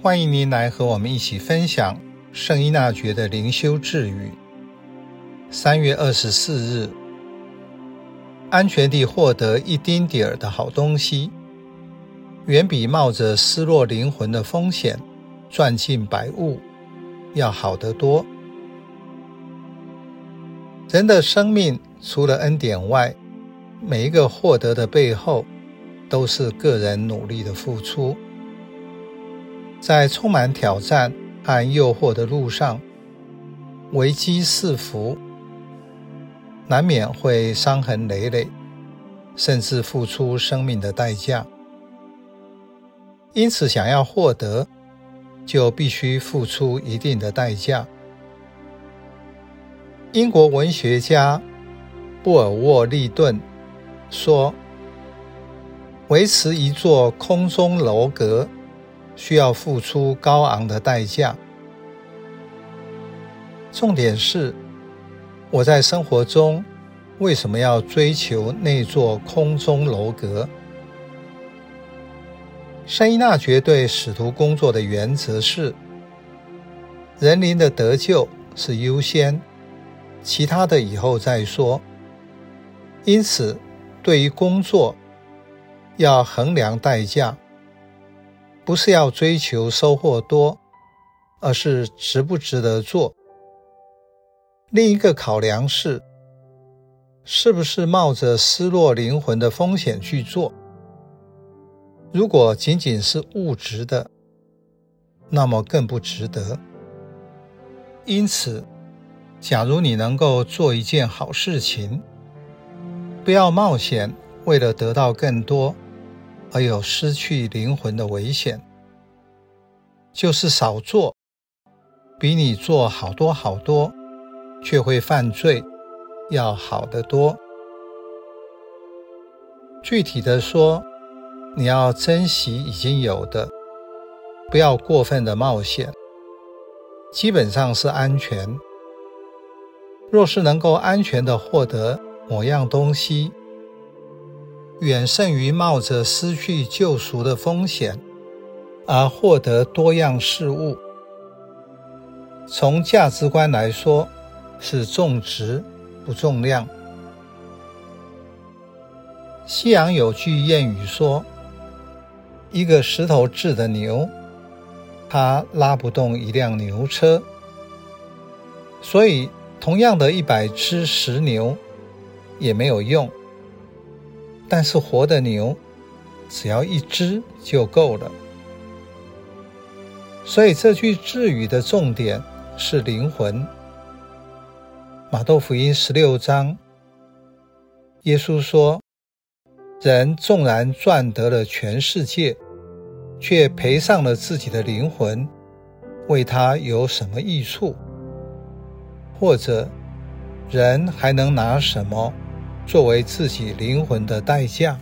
欢迎您来和我们一起分享圣依纳爵的灵修智语。三月二十四日，安全地获得一丁点儿的好东西，远比冒着失落灵魂的风险赚进百物要好得多。人的生命除了恩典外，每一个获得的背后，都是个人努力的付出。在充满挑战和诱惑的路上，危机四伏，难免会伤痕累累，甚至付出生命的代价。因此，想要获得，就必须付出一定的代价。英国文学家布尔沃利顿说：“维持一座空中楼阁。”需要付出高昂的代价。重点是，我在生活中为什么要追求那座空中楼阁？圣依纳爵对使徒工作的原则是：人灵的得救是优先，其他的以后再说。因此，对于工作，要衡量代价。不是要追求收获多，而是值不值得做。另一个考量是，是不是冒着失落灵魂的风险去做。如果仅仅是物质的，那么更不值得。因此，假如你能够做一件好事情，不要冒险，为了得到更多。而有失去灵魂的危险，就是少做，比你做好多好多，却会犯罪，要好得多。具体的说，你要珍惜已经有的，不要过分的冒险，基本上是安全。若是能够安全的获得某样东西，远胜于冒着失去救赎的风险而获得多样事物。从价值观来说，是重质不重量。西洋有句谚语说：“一个石头制的牛，它拉不动一辆牛车。”所以，同样的一百只石牛也没有用。但是活的牛，只要一只就够了。所以这句智语的重点是灵魂。马窦福音十六章，耶稣说：“人纵然赚得了全世界，却赔上了自己的灵魂，为他有什么益处？或者，人还能拿什么？”作为自己灵魂的代价。